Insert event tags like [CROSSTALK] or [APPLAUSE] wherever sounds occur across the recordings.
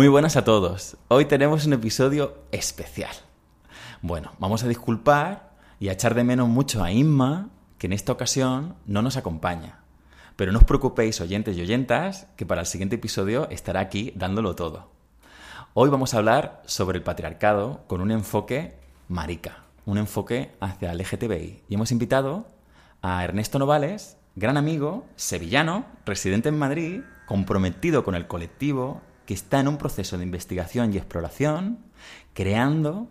Muy buenas a todos. Hoy tenemos un episodio especial. Bueno, vamos a disculpar y a echar de menos mucho a Inma, que en esta ocasión no nos acompaña. Pero no os preocupéis, oyentes y oyentas, que para el siguiente episodio estará aquí dándolo todo. Hoy vamos a hablar sobre el patriarcado con un enfoque marica, un enfoque hacia el LGTBI. Y hemos invitado a Ernesto Novales, gran amigo, sevillano, residente en Madrid, comprometido con el colectivo, que está en un proceso de investigación y exploración, creando,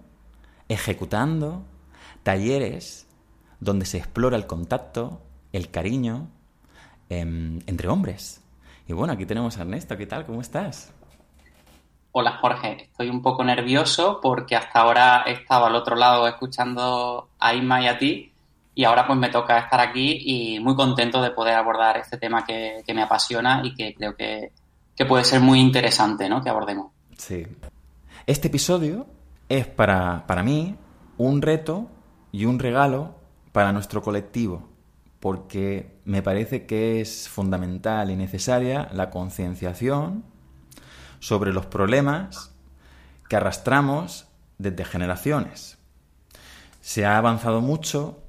ejecutando talleres donde se explora el contacto, el cariño em, entre hombres. Y bueno, aquí tenemos a Ernesto, ¿qué tal? ¿Cómo estás? Hola Jorge, estoy un poco nervioso porque hasta ahora he estado al otro lado escuchando a Isma y a ti y ahora pues me toca estar aquí y muy contento de poder abordar este tema que, me apasiona y que creo que, que, puede ser muy interesante ¿no? que abordemos. Sí. Este episodio es para, para mí un reto y un regalo para nuestro colectivo porque me parece que es fundamental y necesaria la concienciación sobre los problemas que arrastramos desde generaciones. Se ha avanzado mucho,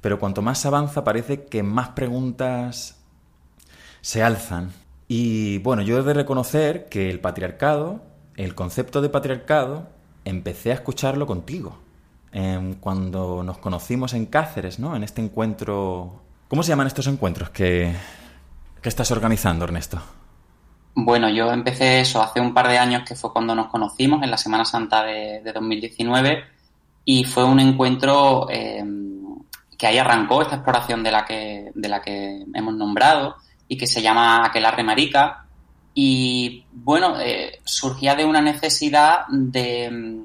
pero cuanto más se avanza parece que más preguntas se alzan. Y bueno, yo he de reconocer que el patriarcado, el concepto de patriarcado, empecé a escucharlo contigo. cuando nos conocimos en Cáceres, ¿no? En este encuentro... ¿Cómo se llaman estos encuentros que, que estás organizando, Ernesto? Bueno, yo empecé eso hace un par de años, que fue cuando nos conocimos, en la Semana Santa de, 2019, y fue un encuentro eh, que ahí arrancó esta exploración de la que, de la que hemos nombrado y que se llama Aquelarre Marica. Y bueno, eh, surgía de una necesidad de,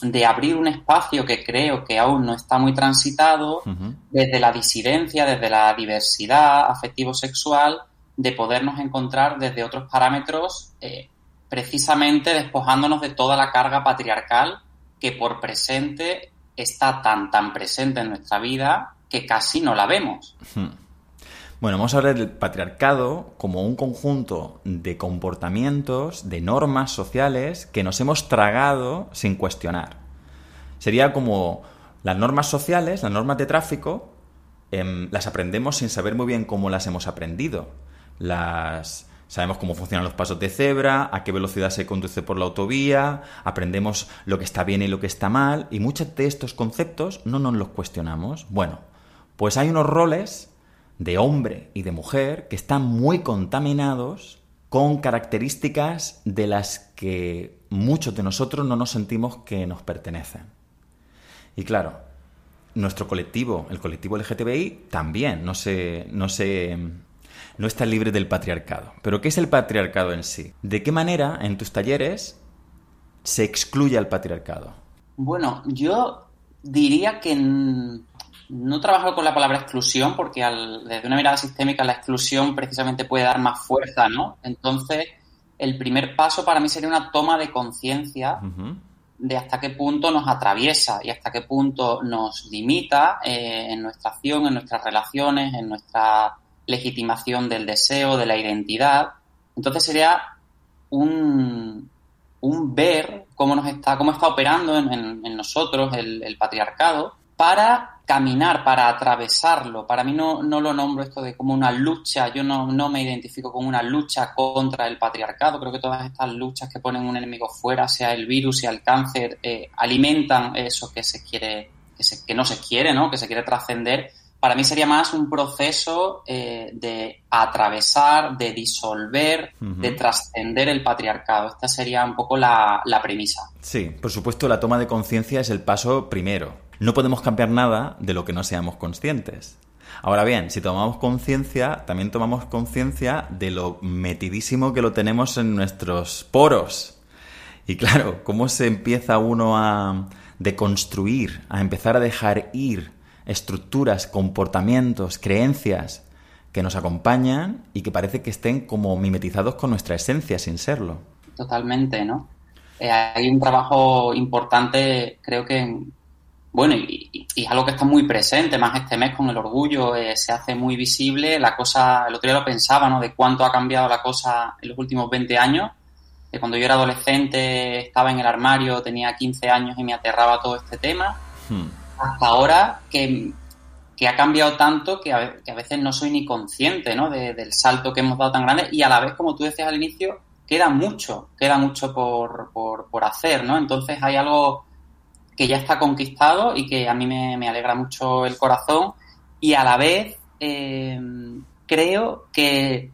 de, abrir un espacio que creo que aún no está muy transitado, desde la disidencia, desde la diversidad afectivo-sexual de podernos encontrar desde otros parámetros, eh, precisamente despojándonos de toda la carga patriarcal que por presente está tan, tan presente en nuestra vida que casi no la vemos. Bueno, vamos a hablar del patriarcado como un conjunto de comportamientos, de normas sociales que nos hemos tragado sin cuestionar. Sería como las normas sociales, las normas de tráfico, em, las aprendemos sin saber muy bien cómo las hemos aprendido las sabemos cómo funcionan los pasos de cebra, a qué velocidad se conduce por la autovía, aprendemos lo que está bien y lo que está mal, y muchos de estos conceptos no nos los cuestionamos. Bueno, pues hay unos roles de hombre y de mujer que están muy contaminados con características de las que muchos de nosotros no nos sentimos que nos pertenecen. Y claro, nuestro colectivo, el colectivo LGTBI, también no se, no se no está libre del patriarcado. Pero ¿qué es el patriarcado en sí? ¿De qué manera en tus talleres se excluye al patriarcado? Bueno, yo diría que no trabajo con la palabra exclusión porque desde una mirada sistémica la exclusión precisamente puede dar más fuerza, ¿no? Entonces, el primer paso para mí sería una toma de conciencia de hasta qué punto nos atraviesa y hasta qué punto nos limita eh, en nuestra acción, en nuestras relaciones, en nuestra legitimación del deseo, de la identidad. Entonces sería un, un ver cómo nos está, cómo está operando en, nosotros el, patriarcado para caminar, para atravesarlo. Para mí no, no, lo nombro esto de como una lucha, yo no, no, me identifico como una lucha contra el patriarcado. Creo que todas estas luchas que ponen un enemigo fuera, sea el virus, sea el cáncer, eh, alimentan eso que se quiere, que, que no se quiere, ¿no? que se quiere trascender para mí sería más un proceso eh, de atravesar, de disolver, de trascender el patriarcado. Esta sería un poco la, premisa. Sí, por supuesto, la toma de conciencia es el paso primero. No podemos cambiar nada de lo que no seamos conscientes. Ahora bien, si tomamos conciencia, también tomamos conciencia de lo metidísimo que lo tenemos en nuestros poros. Y claro, cómo se empieza uno a deconstruir, a empezar a dejar ir estructuras, comportamientos, creencias que nos acompañan y que parece que estén como mimetizados con nuestra esencia sin serlo. Totalmente, ¿no? Eh, hay un trabajo importante, creo que, bueno, y, es algo que está muy presente, más este mes con el orgullo, eh, se hace muy visible la cosa, el otro día lo pensaba, ¿no? De cuánto ha cambiado la cosa en los últimos 20 años de cuando yo era adolescente, estaba en el armario, tenía 15 años y me aterraba todo este tema, hmm. hasta ahora que, ha cambiado tanto que a, veces no soy ni consciente ¿no? del salto que hemos dado tan grande y a la vez, como tú decías al inicio, queda mucho, queda mucho por, por, hacer, ¿no? Entonces hay algo que ya está conquistado y que a mí me, alegra mucho el corazón. Y a la vez eh, creo que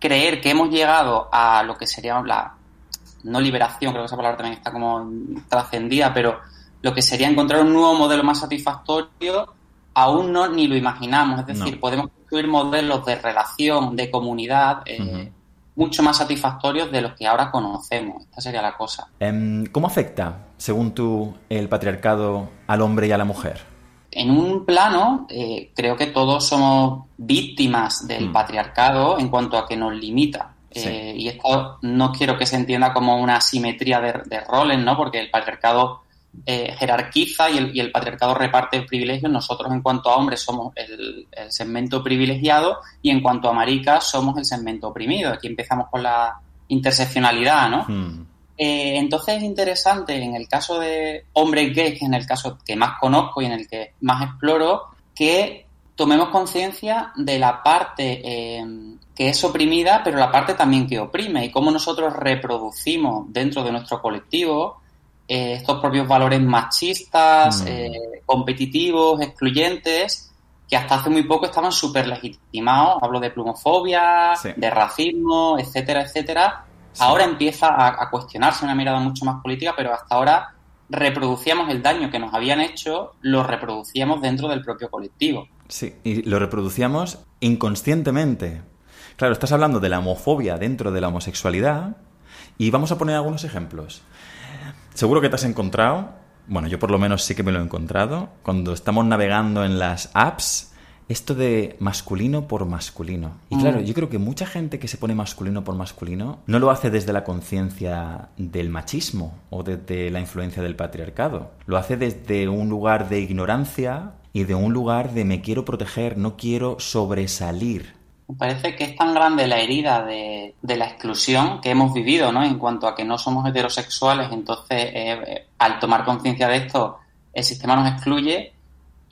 creer que hemos llegado a lo que sería la no liberación, creo que esa palabra también está como trascendida, pero lo que sería encontrar un nuevo modelo más satisfactorio, aún no ni lo imaginamos. Es decir, podemos construir modelos de relación, de comunidad, eh, mucho más satisfactorios de los que ahora conocemos. Esta sería la cosa. Em, ¿Cómo afecta, según tú, el patriarcado al hombre y a la mujer? En un plano, eh, creo que todos somos víctimas del mm. patriarcado en cuanto a que nos limita. Eh, y esto no quiero que se entienda como una asimetría de, roles, ¿no? Porque el patriarcado eh, jerarquiza y el, y el, patriarcado reparte el privilegio. Nosotros, en cuanto a hombres, somos el, segmento privilegiado y en cuanto a maricas, somos el segmento oprimido. Aquí empezamos con la interseccionalidad, ¿no? Hmm. Eh, entonces es interesante en el caso de hombres gays, que es en el caso que más conozco y en el que más exploro, que tomemos conciencia de la parte que es oprimida, pero la parte también que oprime y cómo nosotros reproducimos dentro de nuestro colectivo eh, estos propios valores machistas, mm. eh, competitivos, excluyentes, que hasta hace muy poco estaban súper legitimados. Hablo de plumofobia, de racismo, etcétera, etcétera. Ahora empieza a, a, cuestionarse una mirada mucho más política, pero hasta ahora reproducíamos el daño que nos habían hecho, lo reproducíamos dentro del propio colectivo. Sí, y lo reproducíamos inconscientemente, Claro, estás hablando de la homofobia dentro de la homosexualidad y vamos a poner algunos ejemplos. Seguro que te has encontrado, bueno, yo por lo menos sí que me lo he encontrado, cuando estamos navegando en las apps, esto de masculino por masculino. Y claro, mm. yo creo que mucha gente que se pone masculino por masculino no lo hace desde la conciencia del machismo o desde la influencia del patriarcado. Lo hace desde un lugar de ignorancia y de un lugar de me quiero proteger, no quiero sobresalir parece que es tan grande la herida de, la exclusión que hemos vivido, ¿no? En cuanto a que no somos heterosexuales, entonces eh, al tomar conciencia de esto, el sistema nos excluye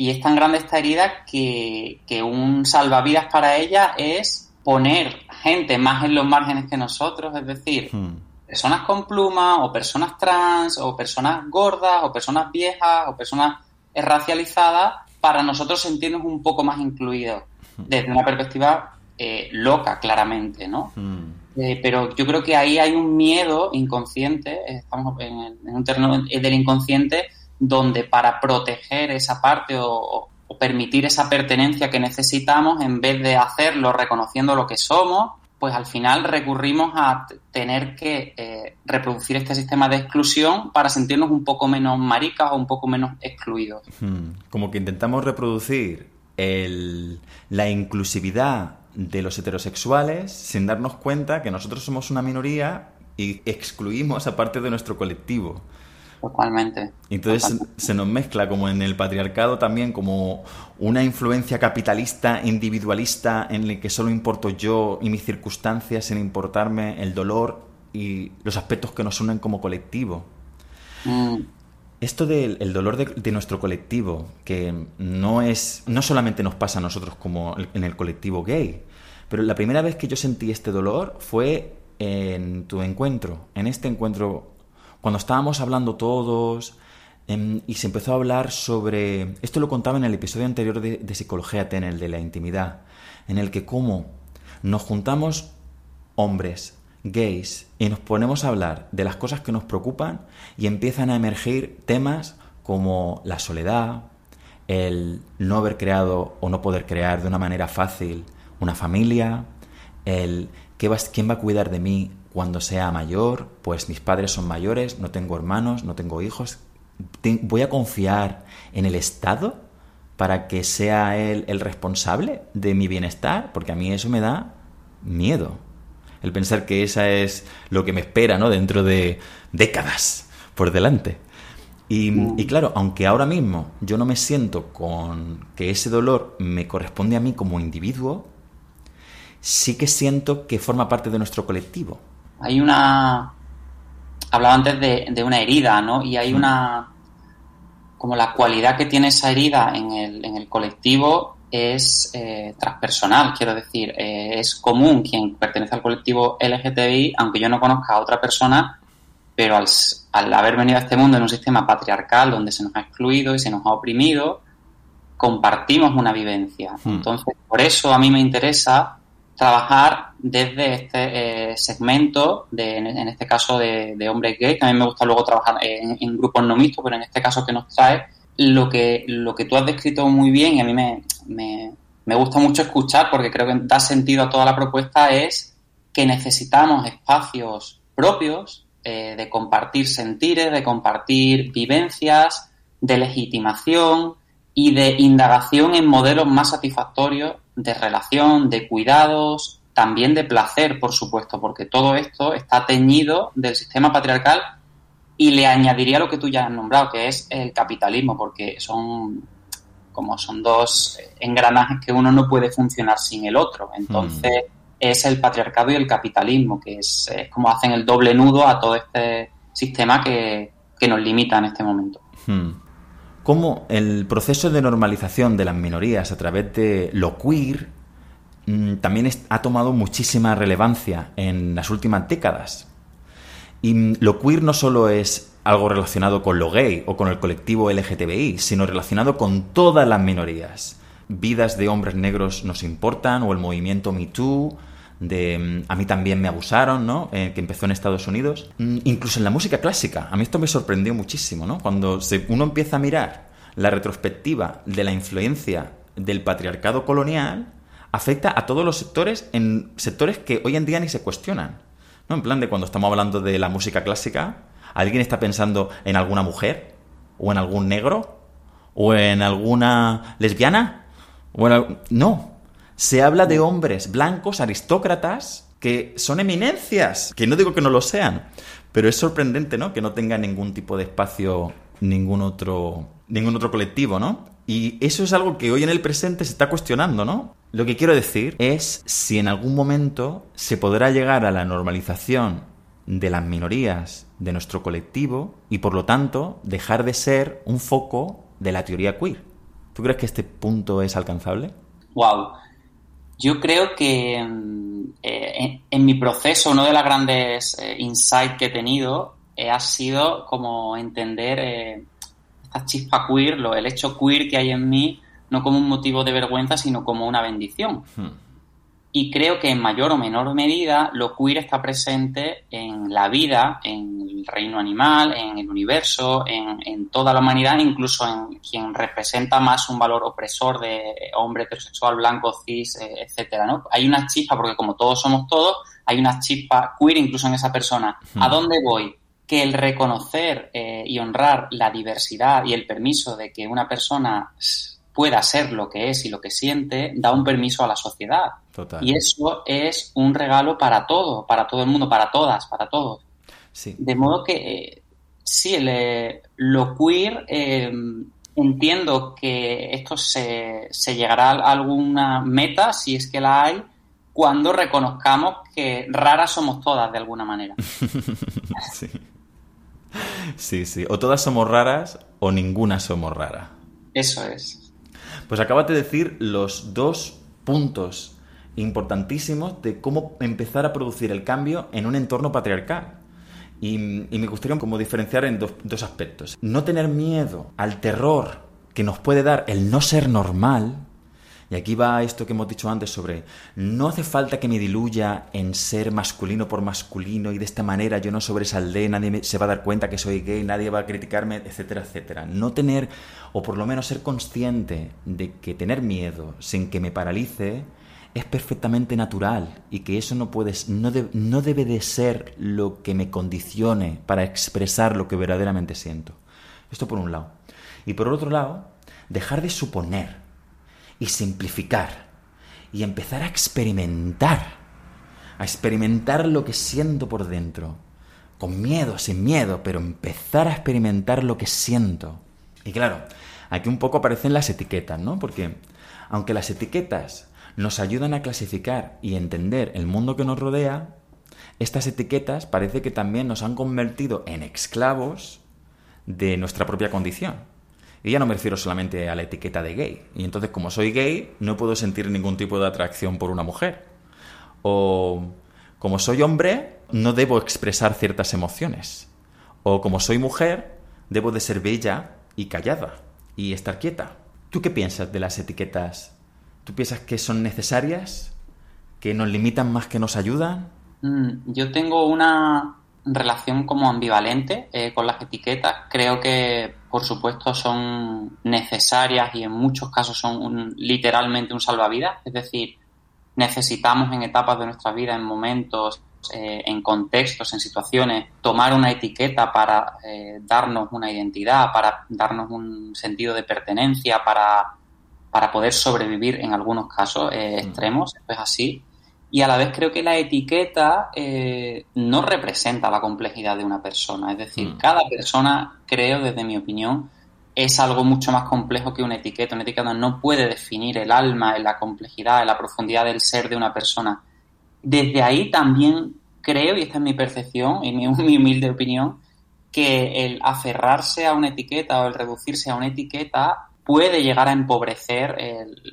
y es tan grande esta herida que, un salvavidas para ella es poner gente más en los márgenes que nosotros, es decir, hmm. personas con plumas o personas trans o personas gordas o personas viejas o personas racializadas para nosotros sentirnos un poco más incluidos hmm. desde una perspectiva eh, loca, claramente, ¿no? Hmm. Eh, pero yo creo que ahí hay un miedo inconsciente, estamos en, un terreno del inconsciente, donde para proteger esa parte o, permitir esa pertenencia que necesitamos, en vez de hacerlo reconociendo lo que somos, pues al final recurrimos a tener que eh, reproducir este sistema de exclusión para sentirnos un poco menos maricas o un poco menos excluidos. Hmm. Como que intentamos reproducir la inclusividad de los heterosexuales sin darnos cuenta que nosotros somos una minoría y excluimos a parte de nuestro colectivo. Totalmente. Entonces se nos mezcla como en el patriarcado también como una influencia capitalista, individualista, en el que solo importo yo y mis circunstancias sin importarme el dolor y los aspectos que nos unen como colectivo. Mm. Esto del dolor de, nuestro colectivo, que no es. no solamente nos pasa a nosotros como en el colectivo gay, pero la primera vez que yo sentí este dolor fue en tu encuentro, en este encuentro, cuando estábamos hablando todos em, y se empezó a hablar sobre. Esto lo contaba en el episodio anterior de, Psicología Ten, el de la intimidad, en el que cómo nos juntamos hombres, gays y nos ponemos a hablar de las cosas que nos preocupan y empiezan a emergir temas como la soledad, el no haber creado o no poder crear de una manera fácil una familia, el quién va a cuidar de mí cuando sea mayor, pues mis padres son mayores, no tengo hermanos, no tengo hijos, voy a confiar en el Estado para que sea él el responsable de mi bienestar, porque a mí eso me da miedo el pensar que esa es lo que me espera, ¿no? Dentro de décadas por delante. Y, y, claro, aunque ahora mismo yo no me siento con que ese dolor me corresponde a mí como individuo, sí que siento que forma parte de nuestro colectivo. Hay una, hablaba antes de, una herida, ¿no? Y hay una, como la cualidad que tiene esa herida en el, en el colectivo es eh, transpersonal, quiero decir, eh, es común quien pertenece al colectivo LGTBI, aunque yo no conozca a otra persona, pero al, al, haber venido a este mundo en un sistema patriarcal donde se nos ha excluido y se nos ha oprimido, compartimos una vivencia. Hmm. Entonces, por eso a mí me interesa trabajar desde este eh, segmento, de, en, este caso de, de hombres gays, que a mí me gusta luego trabajar en, grupos no mixtos, pero en este caso que nos trae, lo que, lo que tú has descrito muy bien y a mí me, me, gusta mucho escuchar porque creo que da sentido a toda la propuesta es que necesitamos espacios propios eh, de compartir sentires, de compartir vivencias, de legitimación y de indagación en modelos más satisfactorios de relación, de cuidados, también de placer, por supuesto, porque todo esto está teñido del sistema patriarcal y le añadiría lo que tú ya has nombrado, que es el capitalismo, porque son como son dos engranajes que uno no puede funcionar sin el otro. Entonces mm. es el patriarcado y el capitalismo, que es, como hacen el doble nudo a todo este sistema que, nos limita en este momento. Mm cómo el proceso de normalización de las minorías a través de lo queer mm, también ha tomado muchísima relevancia en las últimas décadas. Y lo queer no solo es algo relacionado con lo gay o con el colectivo LGTBI, sino relacionado con todas las minorías. Vidas de hombres negros nos importan, o el movimiento Me Too, de mm, a mí también me abusaron, ¿no? Eh, que empezó en Estados Unidos. Mm, incluso en la música clásica. A mí esto me sorprendió muchísimo, ¿no? Cuando uno empieza a mirar la retrospectiva de la influencia del patriarcado colonial, afecta a todos los sectores en sectores que hoy en día ni se cuestionan. ¿No? En plan de cuando estamos hablando de la música clásica, ¿alguien está pensando en alguna mujer? ¿O en algún negro? ¿O en alguna lesbiana? ¿O No, se habla de hombres blancos, aristócratas, que son eminencias, que no digo que no lo sean, pero es sorprendente, ¿no? Que no tenga ningún tipo de espacio ningún otro ningún otro colectivo, ¿no? Y eso es algo que hoy en el presente se está cuestionando, ¿no? Lo que quiero decir es si en algún momento se podrá llegar a la normalización de las minorías de nuestro colectivo y por lo tanto dejar de ser un foco de la teoría queer. ¿Tú crees que este punto es alcanzable? Wow. Yo creo que mm, eh, en, mi proceso uno de los grandes eh, insights que he tenido eh, ha sido como entender esta chispa queer, lo, el hecho queer que hay en mí, no como un motivo de vergüenza, sino como una bendición. Hmm. Y creo que en mayor o menor medida lo queer está presente en la vida, en el reino animal, en el universo, en, toda la humanidad, incluso en quien representa más un valor opresor de hombre heterosexual, blanco, cis, eh, etcétera, ¿no? Hay una chispa, porque como todos somos todos, hay una chispa queer incluso en esa persona. ¿A hmm. dónde voy? Que el reconocer eh, y honrar la diversidad y el permiso de que una persona pueda ser lo que es y lo que siente, da un permiso a la sociedad. Y eso es un regalo para todo, para todo el mundo, para todas, para todos. De modo que, eh, sí, eh, lo queer, eh, entiendo que esto se, se llegará a alguna meta, si es que la hay, cuando reconozcamos que raras somos todas de alguna manera. [LAUGHS] sí. Sí, sí. O todas somos raras o ninguna somos rara. Eso es. Pues acabas de decir los dos puntos importantísimos de cómo empezar a producir el cambio en un entorno patriarcal. Y, me gustaría como diferenciar en dos, dos aspectos. No tener miedo al terror que nos puede dar el no ser normal, y aquí va esto que hemos dicho antes sobre, no hace falta que me diluya en ser masculino por masculino y de esta manera yo no sobresaldré, nadie se va a dar cuenta que soy gay, nadie va a criticarme, etcétera, etcétera. No tener, o por lo menos ser consciente de que tener miedo sin que me paralice es perfectamente natural y que eso no, puede, no, no debe de ser lo que me condicione para expresar lo que verdaderamente siento. Esto por un lado. Y por otro lado, dejar de suponer y simplificar y empezar a experimentar, a experimentar lo que siento por dentro, con miedo, sin miedo, pero empezar a experimentar lo que siento. Y claro, aquí un poco aparecen las etiquetas, ¿no? Porque aunque las etiquetas nos ayudan a clasificar y entender el mundo que nos rodea, estas etiquetas parece que también nos han convertido en esclavos de nuestra propia condición. Y ya no me refiero solamente a la etiqueta de gay. Y entonces, como soy gay, no puedo sentir ningún tipo de atracción por una mujer. O como soy hombre, no debo expresar ciertas emociones. O como soy mujer, debo de ser bella y callada y estar quieta. ¿Tú qué piensas de las etiquetas? ¿Tú piensas que son necesarias? ¿Que nos limitan más que nos ayudan? Mm, yo tengo una relación como ambivalente eh, con las etiquetas. Creo que, por supuesto, son necesarias y en muchos casos son literalmente un salvavidas. Es decir, necesitamos en etapas de nuestra vida, en momentos, eh, en contextos, en situaciones, tomar una etiqueta para eh, darnos una identidad, para darnos un sentido de pertenencia, para, para poder sobrevivir en algunos casos eh, mm. extremos, esto es así. Y a la vez creo que la etiqueta no representa la complejidad de una persona. Es decir, mm. cada persona, creo, desde mi opinión, es algo mucho más complejo que una etiqueta. Una etiqueta no puede definir el alma, la complejidad, la profundidad del ser de una persona. Desde ahí también creo, y esta es mi percepción y mi, [LAUGHS] humilde opinión, que el aferrarse a una etiqueta o el reducirse a una etiqueta puede llegar a empobrecer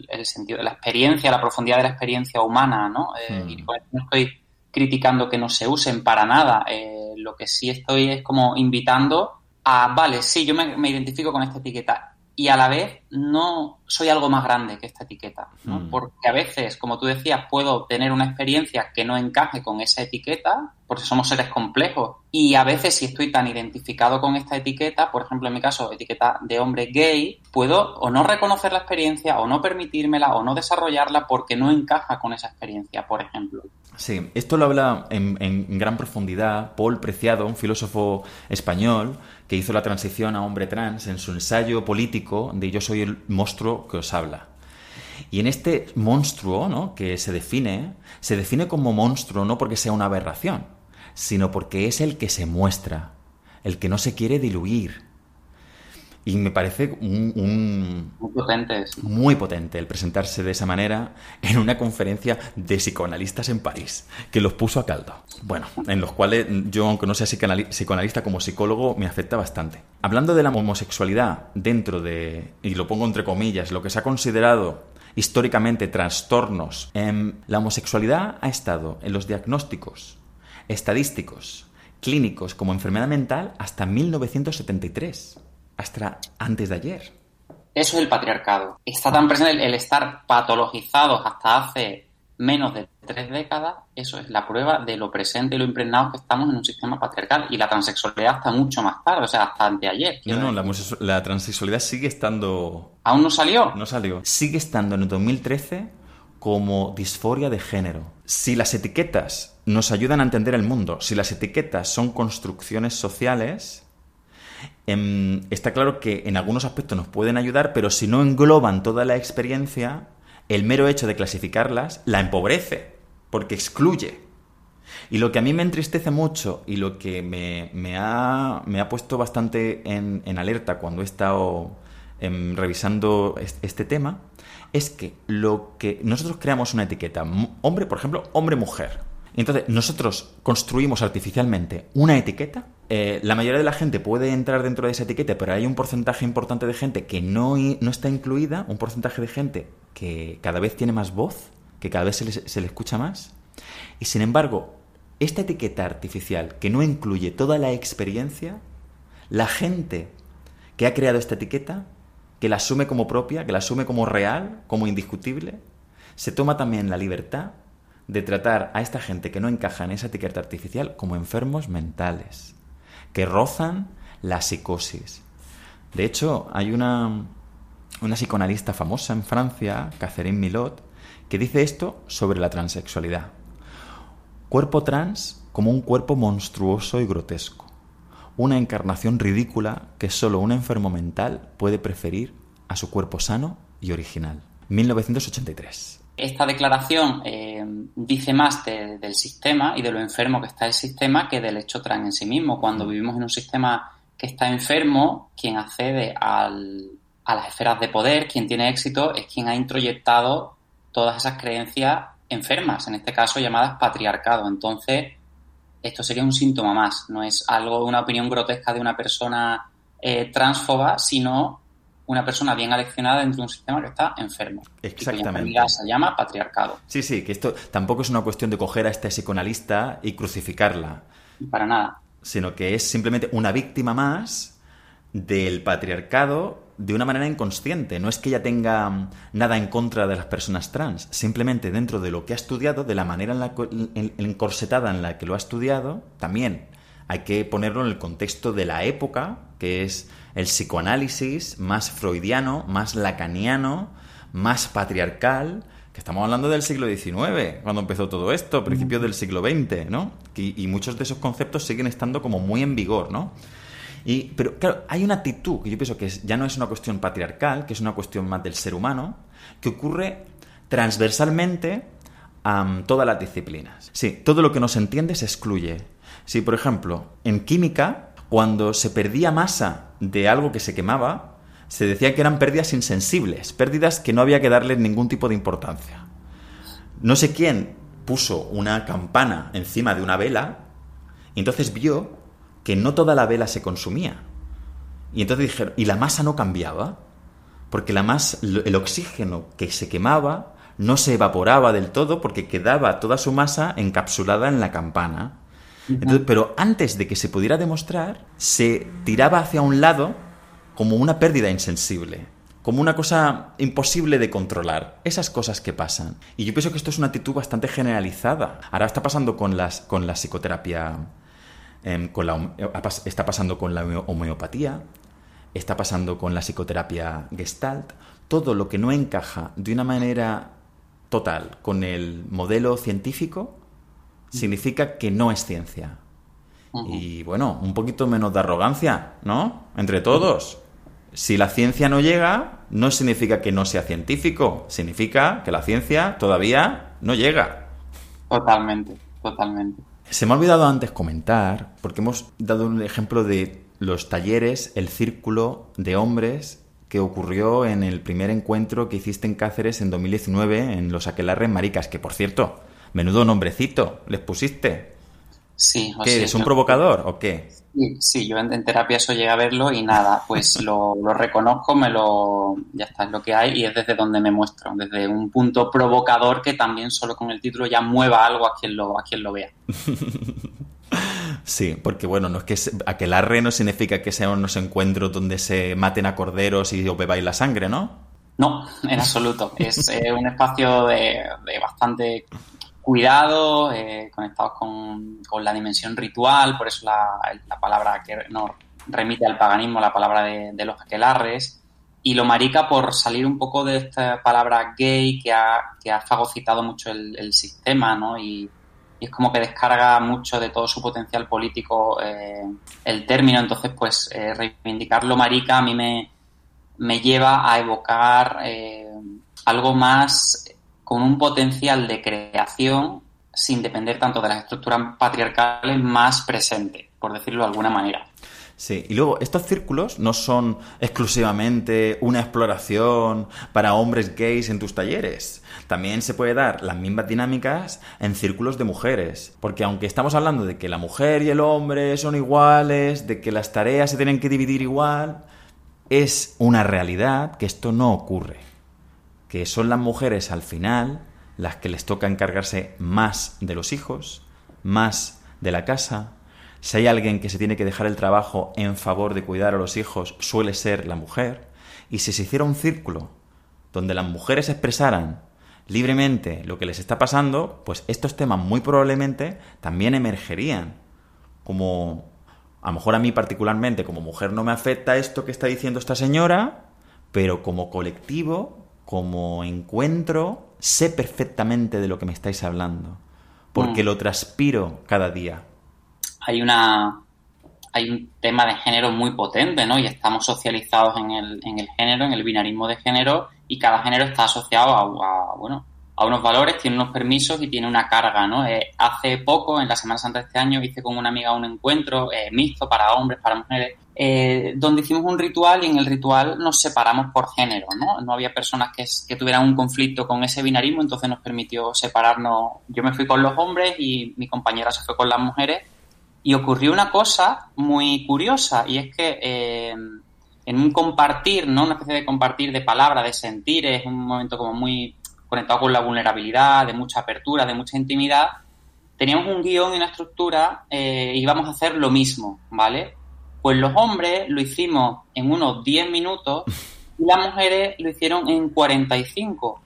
el, sentido de la experiencia, la profundidad de la experiencia humana, ¿no? Eh, hmm. y no estoy criticando que no se usen para nada. Eh, lo que sí estoy es como invitando a, vale, sí, yo me identifico con esta etiqueta y a la vez no soy algo más grande que esta etiqueta, ¿no? Mm. Porque a veces, como tú decías, puedo tener una experiencia que no encaje con esa etiqueta, porque somos seres complejos, y a veces si estoy tan identificado con esta etiqueta, por ejemplo en mi caso, etiqueta de hombre gay, puedo o no reconocer la experiencia, o no permitírmela, o no desarrollarla porque no encaja con esa experiencia, por ejemplo. Sí, esto lo habla en, en gran profundidad Paul Preciado, un filósofo español, que hizo la transición a hombre trans en su ensayo político de Yo soy el monstruo que os habla. Y en este monstruo ¿no? que se define, se define como monstruo no porque sea una aberración, sino porque es el que se muestra, el que no se quiere diluir, y me parece un, muy, potente, muy potente el presentarse de esa manera en una conferencia de psicoanalistas en París, que los puso a caldo. Bueno, en los cuales yo, aunque no sea psicoanalista, como psicólogo, me afecta bastante. Hablando de la homosexualidad dentro de, y lo pongo entre comillas, lo que se ha considerado históricamente trastornos, em, la homosexualidad ha estado en los diagnósticos estadísticos clínicos como enfermedad mental hasta 1973 hasta antes de ayer. Eso es el patriarcado. Está tan presente el, estar patologizados hasta hace menos de tres décadas, eso es la prueba de lo presente y lo impregnado que estamos en un sistema patriarcal. Y la transexualidad está mucho más tarde, o sea, hasta anteayer. No, no, la, transexualidad sigue estando... ¿Aún no salió? No salió. Sigue estando en el 2013 como disforia de género. Si las etiquetas nos ayudan a entender el mundo, si las etiquetas son construcciones sociales, Em, está claro que en algunos aspectos nos pueden ayudar, pero si no engloban toda la experiencia, el mero hecho de clasificarlas la empobrece, porque excluye. Y lo que a mí me entristece mucho y lo que me, ha, puesto bastante en, alerta cuando he estado em, revisando este tema es que lo que nosotros creamos una etiqueta, hombre, por ejemplo, hombre-mujer. Entonces, nosotros construimos artificialmente una etiqueta. Eh, la mayoría de la gente puede entrar dentro de esa etiqueta, pero hay un porcentaje importante de gente que no, no está incluida, un porcentaje de gente que cada vez tiene más voz, que cada vez se le, se le escucha más. Y sin embargo, esta etiqueta artificial que no incluye toda la experiencia, la gente que ha creado esta etiqueta, que la asume como propia, que la asume como real, como indiscutible, se toma también la libertad de tratar a esta gente que no encaja en esa etiqueta artificial como enfermos mentales, que rozan la psicosis. De hecho, hay una, una psicoanalista famosa en Francia, Catherine Milot, que dice esto sobre la transexualidad. Cuerpo trans como un cuerpo monstruoso y grotesco. Una encarnación ridícula que solo un enfermo mental puede preferir a su cuerpo sano y original. 1983. Esta declaración eh, dice más del sistema y de lo enfermo que está el sistema que del hecho trans en sí mismo. Cuando mm. vivimos en un sistema que está enfermo, quien accede a las esferas de poder, quien tiene éxito, es quien ha introyectado todas esas creencias enfermas, en este caso llamadas patriarcado. Entonces, esto sería un síntoma más, no es algo, una opinión grotesca de una persona eh, transfoba, sino una persona bien aleccionada dentro de un sistema que está enfermo. Exactamente. Y se llama patriarcado. Sí, sí, que esto tampoco es una cuestión de coger a este psicoanalista y crucificarla. Para nada. Sino que es simplemente una víctima más del patriarcado de una manera inconsciente. No es que ella tenga nada en contra de las personas trans. Simplemente dentro de lo que ha estudiado, de la manera en la encorsetada en la que lo ha estudiado, también hay que ponerlo en el contexto de la época, que es el psicoanálisis más freudiano, más lacaniano, más patriarcal, que estamos hablando del siglo XIX, cuando empezó todo esto, principios del siglo XX, ¿no? Y, muchos de esos conceptos siguen estando como muy en vigor, ¿no? Y, pero claro, hay una actitud que yo pienso que ya no es una cuestión patriarcal, que es una cuestión más del ser humano, que ocurre transversalmente a todas las disciplinas. Sí, todo lo que no se entiende se excluye. Si, por ejemplo, en química cuando se perdía masa de algo que se quemaba, se decía que eran pérdidas insensibles, pérdidas que no había que darle ningún tipo de importancia. No sé quién puso una campana encima de una vela y entonces vio que no toda la vela se consumía. Y entonces dijeron, ¿y la masa no cambiaba? Porque la el oxígeno que se quemaba no se evaporaba del todo porque quedaba toda su masa encapsulada en la campana pero antes de que se pudiera demostrar, se tiraba hacia un lado como una pérdida insensible, como una cosa imposible de controlar. Esas cosas que pasan. Y yo pienso que esto es una actitud bastante generalizada. Ahora está pasando con, las, con la psicoterapia, em, con la, está pasando con la homeopatía, está pasando con la psicoterapia gestalt. Todo lo que no encaja de una manera total con el modelo científico significa que no es ciencia. Y bueno, un poquito menos de arrogancia, ¿no? Entre todos. Si la ciencia no llega, no significa que no sea científico, significa que la ciencia todavía no llega. Totalmente, totalmente. Se me ha olvidado antes comentar, porque hemos dado un ejemplo de los talleres, el círculo de hombres que ocurrió en el primer encuentro que hiciste en Cáceres en 2019 en los Aquelarres Maricas, que por cierto, Menudo nombrecito, ¿les pusiste? Sí. O ¿Qué, ¿Es un provocador o qué? Sí, yo en, terapia eso llegué a verlo y nada, pues [LAUGHS] lo, reconozco, me lo... ya está, es lo que hay y es desde donde me muestro, desde un punto provocador que también solo con el título ya mueva algo a quien lo, a quien lo vea. [LAUGHS] Sí, porque bueno, no es que aquelarre no significa que sean unos encuentros donde se maten a corderos y os bebáis la sangre, ¿no? No, en absoluto. Es eh, un espacio de, de, bastante cuidado, eh, conectados con, la dimensión ritual, por eso la, palabra que nos remite al paganismo, la palabra de, los aquelarres, y lo marica por salir un poco de esta palabra gay que ha, que ha fagocitado mucho el, sistema, ¿no? Y, es como que descarga mucho de todo su potencial político eh, el término, entonces pues eh, reivindicarlo marica a mí me, me lleva a evocar algo más con un potencial de creación sin depender tanto de las estructuras patriarcales más presente, por decirlo de alguna manera. Sí, y luego estos círculos no son exclusivamente una exploración para hombres gays en tus talleres. También se puede dar las mismas dinámicas en círculos de mujeres. Porque aunque estamos hablando de que la mujer y el hombre son iguales, de que las tareas se tienen que dividir igual, es una realidad que esto no ocurre que son las mujeres al final las que les toca encargarse más de los hijos, más de la casa. Si hay alguien que se tiene que dejar el trabajo en favor de cuidar a los hijos, suele ser la mujer. Y si se hiciera un círculo donde las mujeres expresaran libremente lo que les está pasando, pues estos temas muy probablemente también emergerían. Como a lo mejor a mí particularmente como mujer no me afecta esto que está diciendo esta señora, pero como colectivo como encuentro, sé perfectamente de lo que me estáis hablando, porque mm. lo transpiro cada día. Hay una hay un tema de género muy potente, ¿no? Y estamos socializados en el, en el género, en el binarismo de género, y cada género está asociado a, bueno, a unos valores, tiene unos permisos y tiene una carga, ¿no? Eh, hace poco, en la Semana Santa de este año, hice con una amiga un encuentro eh, mixto para hombres, para mujeres, eh, donde hicimos un ritual y en el ritual nos separamos por género, ¿no? No había personas que, tuvieran un conflicto con ese binarismo, entonces nos permitió separarnos. Yo me fui con los hombres y mi compañera se fue con las mujeres y ocurrió una cosa muy curiosa y es que en un compartir, ¿no? Una especie de compartir de palabras, de sentir, es un momento como muy conectado con la vulnerabilidad, de mucha apertura, de mucha intimidad, teníamos un guion y una estructura eh, y íbamos a hacer lo mismo, ¿vale? Pues los hombres lo hicimos en unos 10 minutos y las mujeres lo hicieron en 45.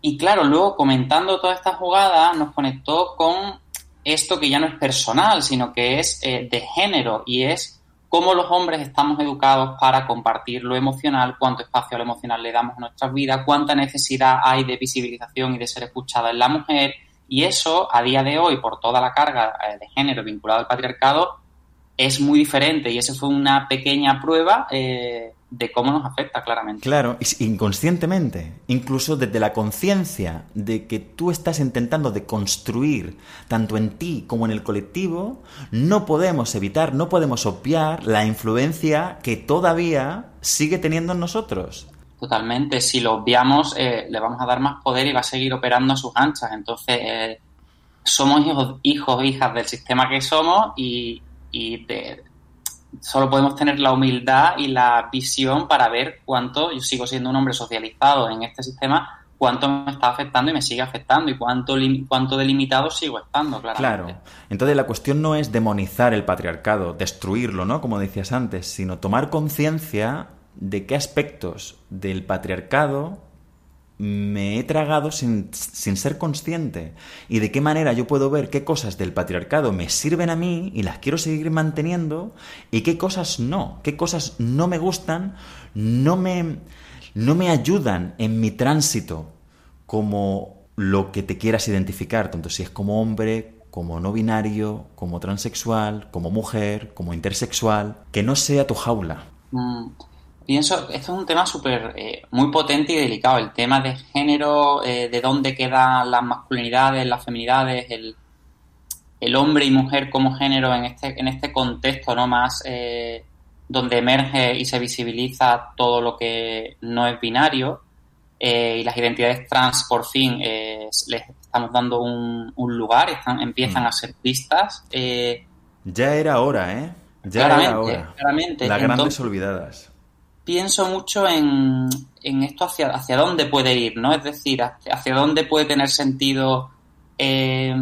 Y claro, luego comentando toda esta jugada nos conectó con esto que ya no es personal, sino que es eh, de género y es cómo los hombres estamos educados para compartir lo emocional, cuánto espacio al emocional le damos a nuestras vidas, cuánta necesidad hay de visibilización y de ser escuchada en la mujer. Y eso, a día de hoy, por toda la carga eh, de género vinculada al patriarcado, es muy diferente. Y eso fue una pequeña prueba eh, de cómo nos afecta claramente. Claro, inconscientemente, incluso desde la conciencia de que tú estás intentando de construir, tanto en ti como en el colectivo, no podemos evitar, no podemos obviar la influencia que todavía sigue teniendo en nosotros. Totalmente, si lo obviamos, eh, le vamos a dar más poder y va a seguir operando a sus anchas. Entonces, eh, somos hijos, hijos, hijas del sistema que somos y, y de, solo podemos tener la humildad y la visión para ver cuánto, yo sigo siendo un hombre socializado en este sistema, cuánto me está afectando y me sigue afectando y cuánto, cuánto delimitado sigo estando, claramente. Claro. Entonces la cuestión no es demonizar el patriarcado, destruirlo, ¿no? Como decías antes, sino tomar conciencia de qué aspectos del patriarcado me he tragado sin, ser consciente y de qué manera yo puedo ver qué cosas del patriarcado me sirven a mí y las quiero seguir manteniendo y qué cosas no, qué cosas no me gustan, no me, no me ayudan en mi tránsito como lo que te quieras identificar, tanto si es como hombre, como no binario, como transexual, como mujer, como intersexual, que no sea tu jaula. Mm. Pienso, esto es un tema súper, eh, muy potente y delicado, el tema de género, eh, de dónde quedan las masculinidades, las feminidades, el, el, hombre y mujer como género en este, en este contexto, ¿no? Más eh, donde emerge y se visibiliza todo lo que no es binario y las identidades trans por fin les estamos dando un, un lugar, están, empiezan mm. a ser vistas. ya era hora, ¿eh? Ya era hora. Claramente. Las grandes olvidadas pienso mucho en, en esto hacia, hacia dónde puede ir, ¿no? Es decir, hacia, dónde puede tener sentido eh,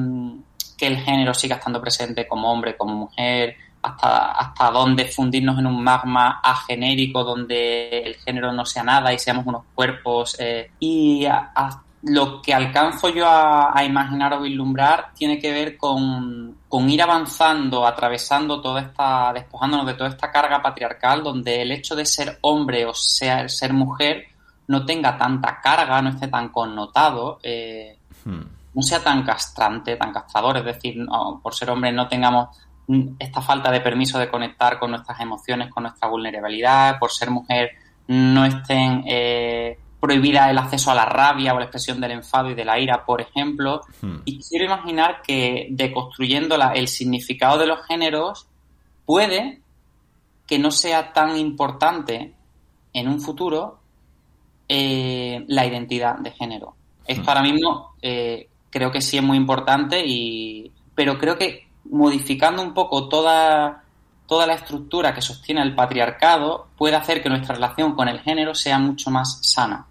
que el género siga estando presente como hombre, como mujer, hasta, hasta dónde fundirnos en un magma agenérico donde el género no sea nada y seamos unos cuerpos. Eh, y lo que alcanzo yo a, imaginar o vislumbrar tiene que ver con, ir avanzando, atravesando toda esta, despojándonos de toda esta carga patriarcal, donde el hecho de ser hombre o sea, ser mujer no tenga tanta carga, no esté tan connotado, eh, hmm. no sea tan castrante, tan castrador, es decir, por ser hombre no tengamos esta falta de permiso de conectar con nuestras emociones, con nuestra vulnerabilidad, por ser mujer no estén... Eh, prohibida el acceso a la rabia o la expresión del enfado y de la ira, por ejemplo. Hmm. Y quiero imaginar que deconstruyendo el significado de los géneros puede que no sea tan importante en un futuro eh, la identidad de género. Esto hmm. ahora mismo eh, creo que sí es muy importante, y, pero creo que modificando un poco toda toda la estructura que sostiene el patriarcado puede hacer que nuestra relación con el género sea mucho más sana.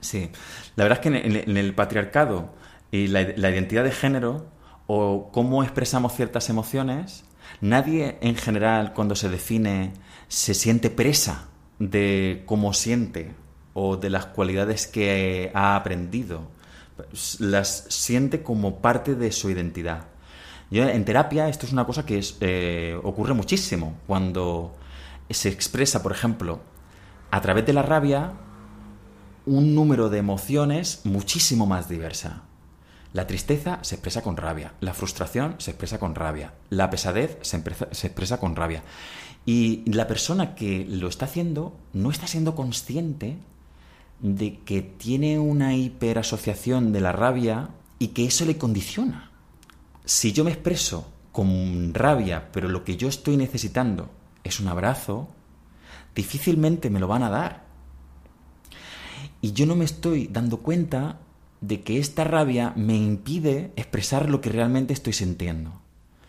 Sí, la verdad es que en el, patriarcado y la, identidad de género o cómo expresamos ciertas emociones, nadie en general cuando se define se siente presa de cómo siente o de las cualidades que ha aprendido. Las siente como parte de su identidad. Yo, en terapia esto es una cosa que eh, ocurre muchísimo. Cuando se expresa, por ejemplo, a través de la rabia, un número de emociones muchísimo más diversa. La tristeza se expresa con rabia, la frustración se expresa con rabia, la pesadez se, expresa, con rabia. Y la persona que lo está haciendo no está siendo consciente de que tiene una hiperasociación de la rabia y que eso le condiciona. Si yo me expreso con rabia, pero lo que yo estoy necesitando es un abrazo, difícilmente me lo van a dar. Y yo no me estoy dando cuenta de que esta rabia me impide expresar lo que realmente estoy sintiendo.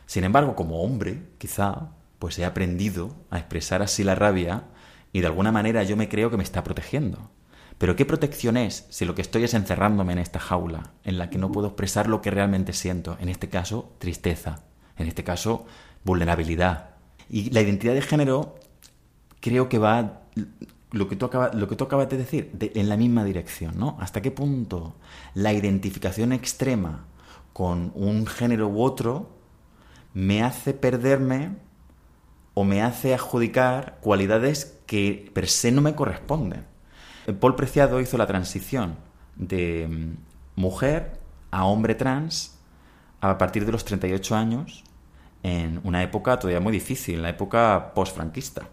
Sin embargo, como hombre, quizá, pues he aprendido a expresar así la rabia y de alguna manera yo me creo que me está protegiendo. Pero ¿qué protección es si lo que estoy es encerrándome en esta jaula en la que no puedo expresar lo que realmente siento? En este caso, tristeza. En este caso, vulnerabilidad. Y la identidad de género creo que va lo que tú, lo que tú acabas de decir, en la misma dirección, ¿no? ¿Hasta qué punto la identificación extrema con un género u otro me hace perderme o me hace adjudicar cualidades que per se no me corresponden? Paul Preciado hizo la transición de mm, mujer a hombre trans a partir de los 38 años en una época todavía muy difícil, la época post-franquista.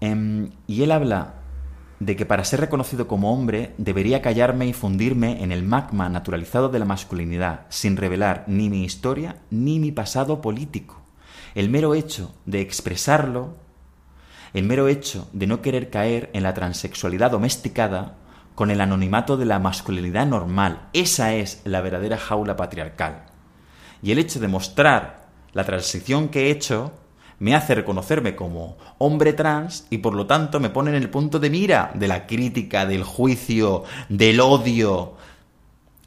Em, y él habla de que para ser reconocido como hombre debería callarme y fundirme en el magma naturalizado de la masculinidad, sin revelar ni mi historia ni mi pasado político. El mero hecho de expresarlo, el mero hecho de no querer caer en la transexualidad domesticada con el anonimato de la masculinidad normal, esa es la verdadera jaula patriarcal. Y el hecho de mostrar la transición que he hecho me hace reconocerme como hombre trans y por lo tanto me pone en el punto de mira de la crítica, del juicio, del odio.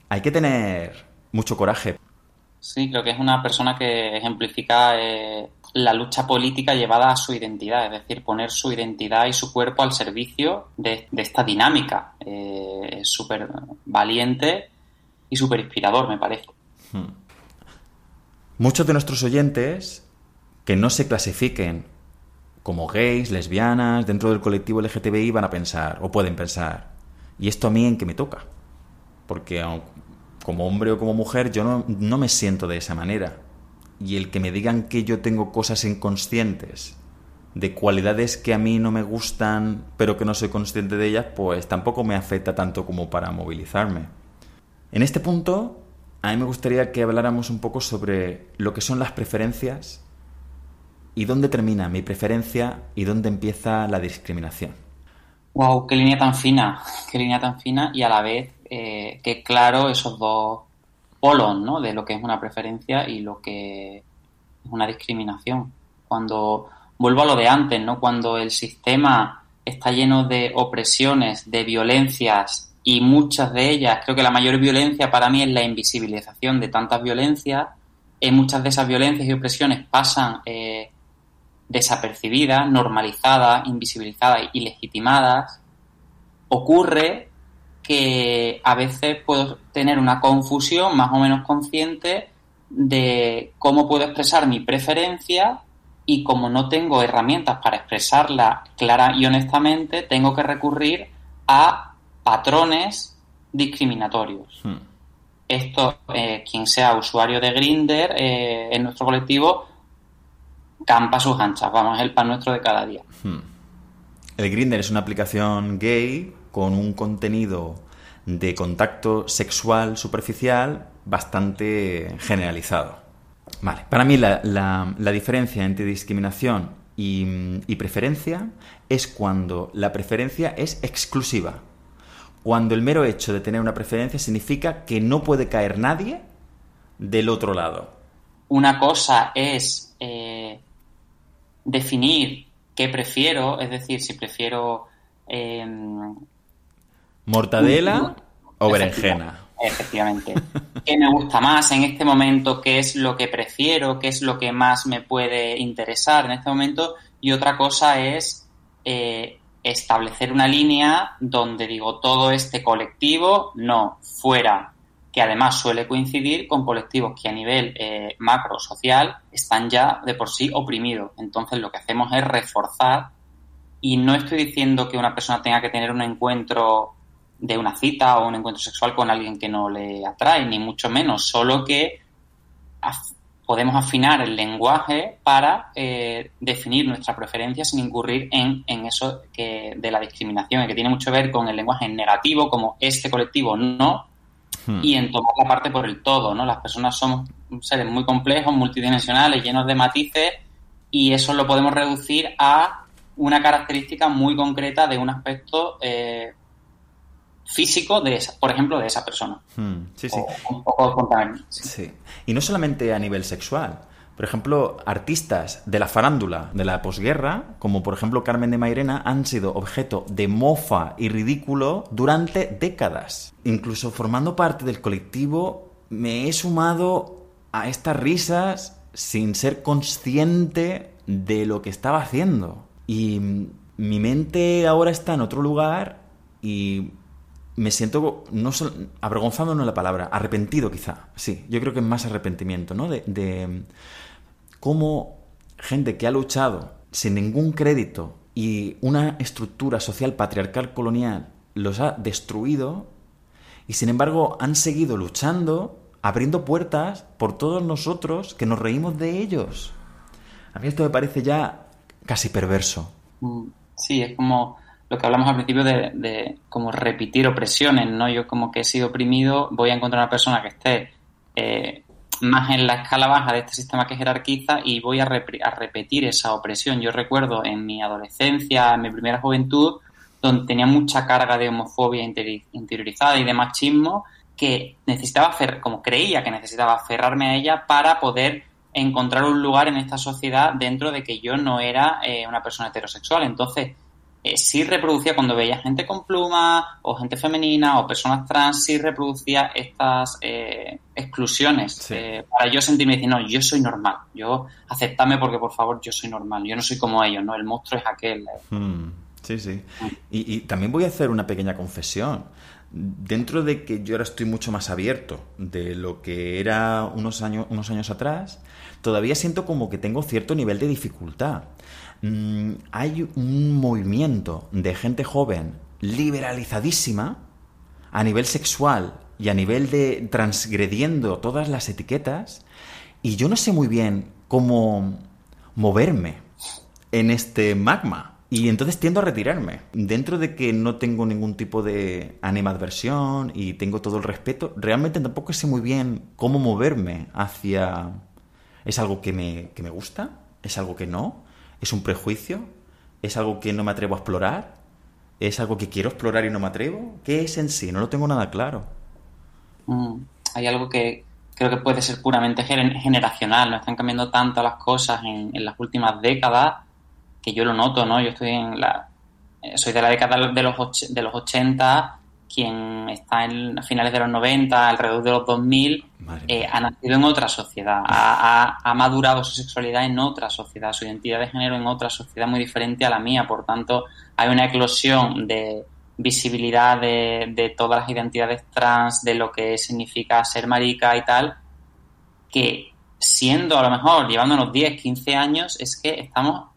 Hay que tener mucho coraje. Sí, creo que es una persona que ejemplifica eh, la lucha política llevada a su identidad, es decir, poner su identidad y su cuerpo al servicio de, esta dinámica. Eh, es súper valiente y súper inspirador, me parece. Hmm. Muchos de nuestros oyentes que no se clasifiquen como gays, lesbianas, dentro del colectivo LGTBI van a pensar, o pueden pensar, ¿y esto a mí en qué me toca? Porque como hombre o como mujer yo no, no me siento de esa manera. Y el que me digan que yo tengo cosas inconscientes, de cualidades que a mí no me gustan, pero que no soy consciente de ellas, pues tampoco me afecta tanto como para movilizarme. En este punto, a mí me gustaría que habláramos un poco sobre lo que son las preferencias ¿Y dónde termina mi preferencia y dónde empieza la discriminación? Wow, qué línea tan fina, qué línea tan fina y a la vez eh, qué claro esos dos polos, ¿no? De lo que es una preferencia y lo que es una discriminación. Cuando vuelvo a lo de antes, ¿no? Cuando el sistema está lleno de opresiones, de violencias y muchas de ellas, creo que la mayor violencia para mí es la invisibilización de tantas violencias. En muchas de esas violencias y opresiones pasan eh, desapercibidas, normalizadas, invisibilizadas y legitimadas, ocurre que a veces puedo tener una confusión más o menos consciente de cómo puedo expresar mi preferencia y como no tengo herramientas para expresarla clara y honestamente, tengo que recurrir a patrones discriminatorios. Hmm. Esto, eh, quien sea usuario de Grinder eh, en nuestro colectivo, campa sus anchas, vamos, es el pan nuestro de cada día. Hmm. El Grinder es una aplicación gay con un contenido de contacto sexual superficial bastante generalizado. Vale, para mí la, diferencia entre discriminación y, y, preferencia es cuando la preferencia es exclusiva. Cuando el mero hecho de tener una preferencia significa que no puede caer nadie del otro lado. Una cosa es eh, definir qué prefiero, es decir, si prefiero... Em, ¿Mortadela o berenjena? Efectivamente. [LAUGHS] ¿Qué me gusta más en este momento? ¿Qué es lo que prefiero? ¿Qué es lo que más me puede interesar en este momento? Y otra cosa es eh, establecer una línea donde digo todo este colectivo, no, fuera que además suele coincidir con colectivos que a nivel eh, macro social están ya de por sí oprimidos. Entonces lo que hacemos es reforzar y no estoy diciendo que una persona tenga que tener un encuentro de una cita o un encuentro sexual con alguien que no le atrae, ni mucho menos, solo que podemos afinar el lenguaje para eh, definir nuestra preferencia sin incurrir en, en eso que, de la discriminación, que tiene mucho que ver con el lenguaje negativo, como este colectivo no, Hmm. y en tomar la parte por el todo, ¿no? Las personas somos seres muy complejos, multidimensionales, llenos de matices y eso lo podemos reducir a una característica muy concreta de un aspecto eh, físico de esa, por ejemplo, de esa persona. Hmm, sí, sí. un poco sí. Y no solamente a nivel sexual. Por ejemplo, artistas de la farándula de la posguerra, como por ejemplo Carmen de Mairena, han sido objeto de mofa y ridículo durante décadas. Incluso formando parte del colectivo, me he sumado a estas risas sin ser consciente de lo que estaba haciendo. Y mi mente ahora está en otro lugar y me siento, no avergonzado no es la palabra, arrepentido quizá, sí, yo creo que es más arrepentimiento, ¿no? De, de cómo gente que ha luchado sin ningún crédito y una estructura social patriarcal colonial los ha destruido y sin embargo han seguido luchando, abriendo puertas por todos nosotros que nos reímos de ellos. A mí esto me parece ya casi perverso. Mm, sí, es como lo que hablamos al principio de, como repetir opresiones, ¿no? Yo como que he sido oprimido, voy a encontrar una persona que esté eh, más en la escala baja de este sistema que jerarquiza y voy a, a, repetir esa opresión. Yo recuerdo en mi adolescencia, en mi primera juventud, donde tenía mucha carga de homofobia interiorizada y de machismo, que necesitaba, como creía que necesitaba aferrarme a ella para poder encontrar un lugar en esta sociedad dentro de que yo no era eh, una persona heterosexual. Entonces, eh, sí reproducía cuando veía gente con plumas o gente femenina o personas trans, sí reproducía estas eh, exclusiones eh, para yo sentirme decir, no, yo soy normal, yo aceptame porque por favor yo soy normal, yo no soy como ellos, ¿no? El monstruo es aquel. Hmm, sí, sí. Y, y, también voy a hacer una pequeña confesión. Dentro de que yo ahora estoy mucho más abierto de lo que era unos años, unos años atrás, todavía siento como que tengo cierto nivel de dificultad. Mm, hay un movimiento de gente joven liberalizadísima a nivel sexual y a nivel de transgrediendo todas las etiquetas y yo no sé muy bien cómo moverme en este magma. Y entonces tiendo a retirarme. Dentro de que no tengo ningún tipo de animadversión y tengo todo el respeto, realmente tampoco sé muy bien cómo moverme hacia... ¿Es algo que me, que me gusta? ¿Es algo que no? ¿Es un prejuicio? ¿Es algo que no me atrevo a explorar? ¿Es algo que quiero explorar y no me atrevo? ¿Qué es en sí? No lo tengo nada claro. Mm, hay algo que creo que puede ser puramente generacional. No están cambiando tanto las cosas en, las últimas décadas que yo lo noto, ¿no? Yo estoy en la... Eh, soy de la década de los, de los 80 quien está en, a finales de los 90, alrededor de los 2000, eh, ha nacido en otra sociedad, ha, madurado su sexualidad en otra sociedad, su identidad de género en otra sociedad muy diferente a la mía. Por tanto, hay una eclosión de visibilidad de, de todas las identidades trans, de lo que significa ser marica y tal, que siendo a lo mejor llevándonos 10, 15 años, es que estamos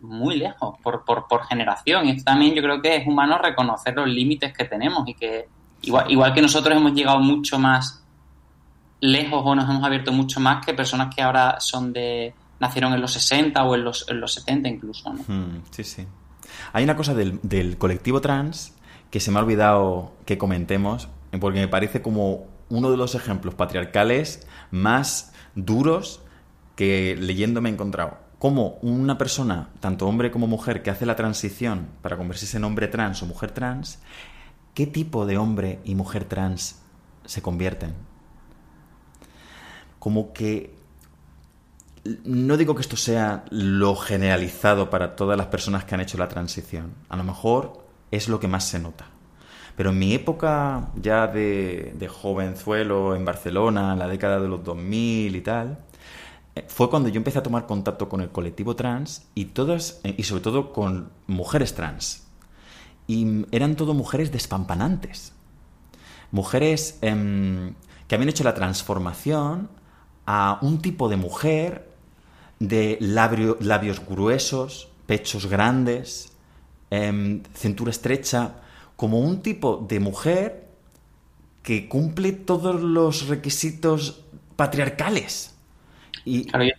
muy lejos por, por, por generación. Y esto también yo creo que es humano reconocer los límites que tenemos y que igual, igual que nosotros hemos llegado mucho más lejos o nos hemos abierto mucho más que personas que ahora son de nacieron en los 60 o en los, en los 70 incluso. Hmm, sí, sí. Hay una cosa del, del colectivo trans que se me ha olvidado que comentemos porque me parece como uno de los ejemplos patriarcales más duros que leyendo me he encontrado cómo una persona, tanto hombre como mujer, que hace la transición para convertirse en hombre trans o mujer trans, ¿qué tipo de hombre y mujer trans se convierten? Como que no digo que esto sea lo generalizado para todas las personas que han hecho la transición. A lo mejor es lo que más se nota. Pero en mi época ya de, de jovenzuelo en Barcelona, en la década de los 2000 y tal, fue cuando yo empecé a tomar contacto con el colectivo trans y todas, eh, y sobre todo con mujeres trans. Y eran todo mujeres despampanantes. Mujeres em, que habían hecho la transformación a un tipo de mujer de labios gruesos, pechos grandes, em, cintura estrecha, como un tipo de mujer que cumple todos los requisitos patriarcales. Y... Claro, yo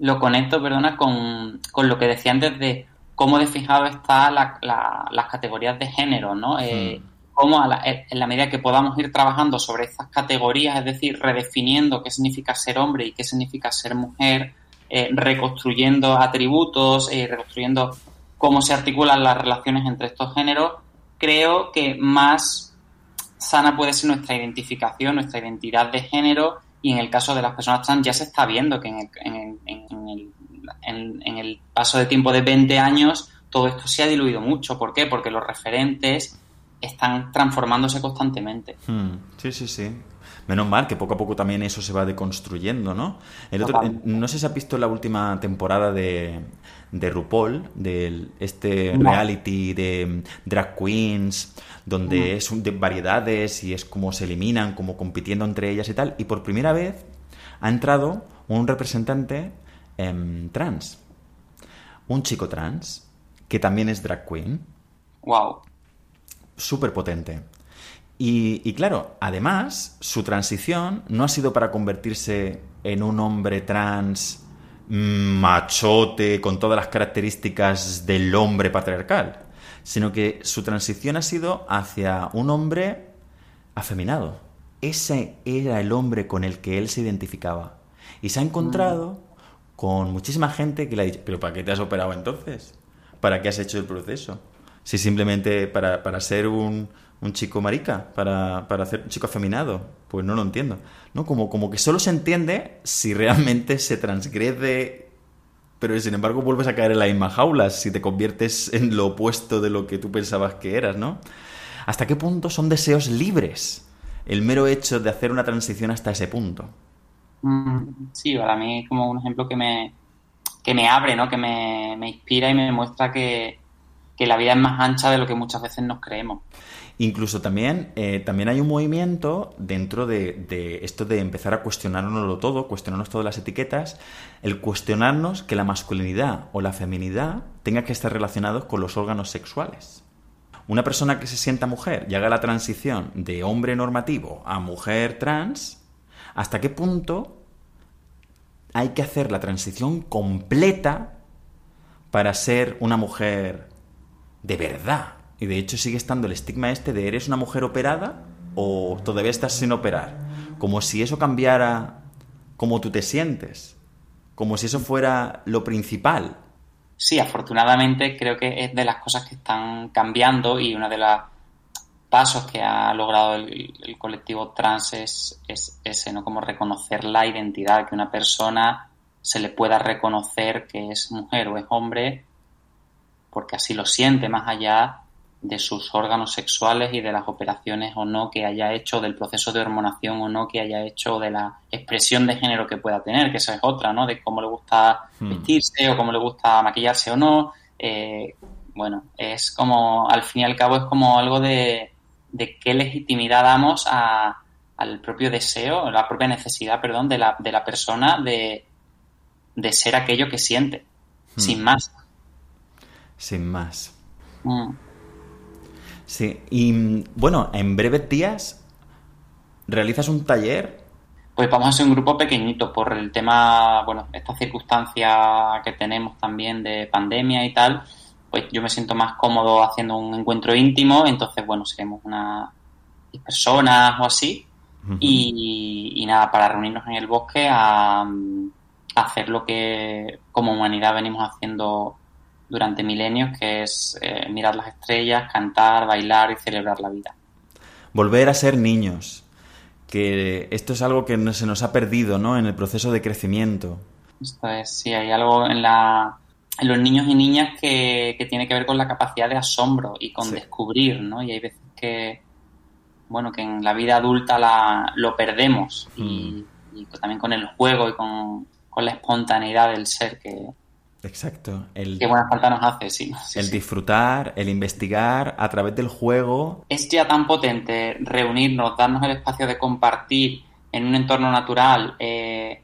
lo conecto, perdona, con, lo que decía antes de cómo de fijado están las categorías de género, ¿no? Eh, cómo en la medida que podamos ir trabajando sobre estas categorías, es decir, redefiniendo qué significa ser hombre y qué significa ser mujer, eh, reconstruyendo atributos, y reconstruyendo cómo se articulan las relaciones entre estos géneros, creo que más sana puede ser nuestra identificación, nuestra identidad de género y en el caso de las personas trans ya se está viendo que en el, en el paso de tiempo de 20 años todo esto se ha diluido mucho. ¿Por qué? Porque los referentes están transformándose constantemente. Hmm. Sí, sí, sí. Menos mal que poco a poco también eso se va deconstruyendo, ¿no? no sé si has visto la última temporada de, de RuPaul, de este reality de drag queens, donde es de variedades y es como se eliminan, como compitiendo entre ellas y tal. Y por primera vez ha entrado un representante em, trans, un chico trans, que también es drag queen. Wow súper potente. Y, claro, además, su transición no ha sido para convertirse en un hombre trans machote con todas las características del hombre patriarcal, sino que su transición ha sido hacia un hombre afeminado. Ese era el hombre con el que él se identificaba. Y se ha encontrado con muchísima gente que le ha dicho, pero ¿para qué te has operado entonces? ¿Para qué has hecho el proceso? Si simplemente para, para ser un, un, chico marica, para, para ser un chico afeminado, pues no lo entiendo. ¿No? Como, como que solo se entiende si realmente se transgrede, pero sin embargo vuelves a caer en la misma jaula si te conviertes en lo opuesto de lo que tú pensabas que eras, ¿no? ¿Hasta qué punto son deseos libres el mero hecho de hacer una transición hasta ese punto? Mm, sí, para mí es como un ejemplo que me, que me abre, ¿no? Que me, me inspira y me muestra que, que la vida es más ancha de lo que muchas veces nos creemos. Incluso también, eh, también hay un movimiento dentro de, esto de empezar a cuestionárnoslo todo, cuestionarnos todas las etiquetas, el cuestionarnos que la masculinidad o la feminidad tenga que estar relacionados con los órganos sexuales. Una persona que se sienta mujer y haga la transición de hombre normativo a mujer trans, ¿hasta qué punto hay que hacer la transición completa para ser una mujer de verdad. Y de hecho sigue estando el estigma este de eres una mujer operada o todavía estás sin operar. Como si eso cambiara cómo tú te sientes. Como si eso fuera lo principal. Sí, afortunadamente creo que es de las cosas que están cambiando y uno de los pasos que ha logrado el, colectivo trans es, es, ese, ¿no? Como reconocer la identidad, que una persona se le pueda reconocer que es mujer o es hombre porque así lo siente más allá de sus órganos sexuales y de las operaciones o no que haya hecho, del proceso de hormonación o no que haya hecho, de la expresión de género que pueda tener, que esa es otra, ¿no? De cómo le gusta hmm. vestirse o cómo le gusta maquillarse o no. Eh, bueno, es como, al fin y al cabo, es como algo de, de qué legitimidad damos al propio deseo, la propia necesidad, perdón, de la, de la persona de, de ser aquello que siente, hmm. sin más sin más. Mm. Sí, y bueno, en breves días realizas un taller. Pues vamos a hacer un grupo pequeñito por el tema, bueno, esta circunstancia que tenemos también de pandemia y tal, pues yo me siento más cómodo haciendo un encuentro íntimo, entonces bueno, seremos unas personas o así, y, y, nada, para reunirnos en el bosque a, a hacer lo que como humanidad venimos haciendo durante milenios, que es eh, mirar las estrellas, cantar, bailar y celebrar la vida. Volver a ser niños, que esto es algo que se nos ha perdido ¿no? en el proceso de crecimiento. Esto es, sí, hay algo en, la, en los niños y niñas que, tiene que ver con la capacidad de asombro y con descubrir, ¿no? Y hay veces que, bueno, que en la vida adulta la, lo perdemos y, mm. también con el juego y con, con la espontaneidad del ser que, Exacto. El, Qué buena falta nos hace, sí. el disfrutar, el investigar a través del juego. Es ya tan potente reunirnos, darnos el espacio de compartir en un entorno natural, eh,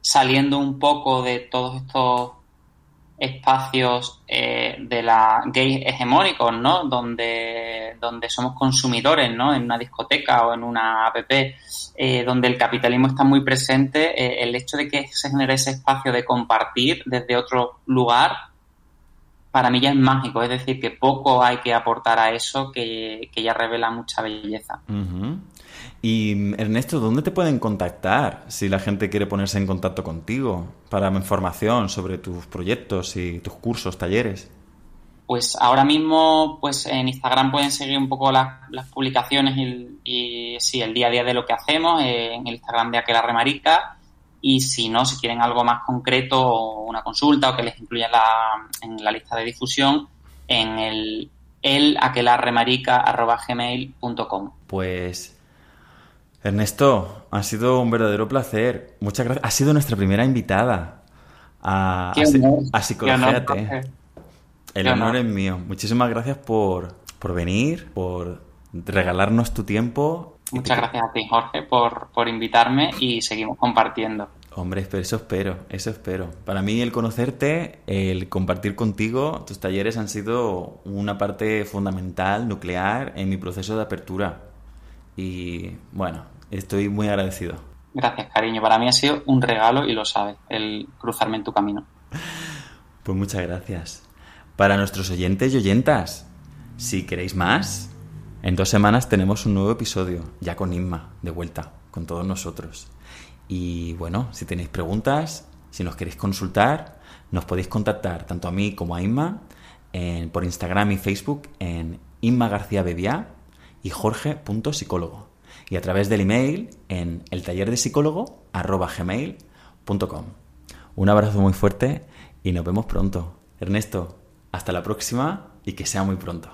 saliendo un poco de todos estos espacios eh, de la gay hegemónicos, ¿no? Donde, donde somos consumidores, ¿no? En una discoteca o en una app, eh, donde el capitalismo está muy presente, eh, el hecho de que se genere ese espacio de compartir desde otro lugar, para mí ya es mágico. Es decir, que poco hay que aportar a eso que, ya revela mucha belleza. Y Ernesto, ¿dónde te pueden contactar si la gente quiere ponerse en contacto contigo para información sobre tus proyectos y tus cursos, talleres? Pues ahora mismo, pues en Instagram pueden seguir un poco las, publicaciones y, sí, el día a día de lo que hacemos, eh, en el Instagram de Aquela Remarica. Y si no, si quieren algo más concreto o una consulta o que les incluya en la lista de difusión, en el elaquelarremarica.gmail.com Pues Ernesto, ha sido un verdadero placer. Muchas gracias. Ha sido nuestra primera invitada a, a, Psicología El honor es mío. Muchísimas gracias por, venir, por regalarnos tu tiempo. Muchas gracias a ti, Jorge, por, por invitarme y seguimos compartiendo. Hombre, eso espero, eso espero. Para mí el conocerte, el compartir contigo, tus talleres han sido una parte fundamental, nuclear en mi proceso de apertura. Y bueno, estoy muy agradecido. Gracias, cariño. Para mí ha sido un regalo y lo sabes, el cruzarme en tu camino. Pues muchas gracias. Para nuestros oyentes y oyentas, si queréis más, en dos semanas tenemos un nuevo episodio, ya con Inma, de vuelta, con todos nosotros. Y bueno, si tenéis preguntas, si nos queréis consultar, nos podéis contactar tanto a mí como a Inma por Instagram y Facebook en Inma García Bebiá y jorge.psicólogo. Y a través del email en el taller de psicólogo gmail.com. Un abrazo muy fuerte y nos vemos pronto. Ernesto, hasta la próxima y que sea muy pronto.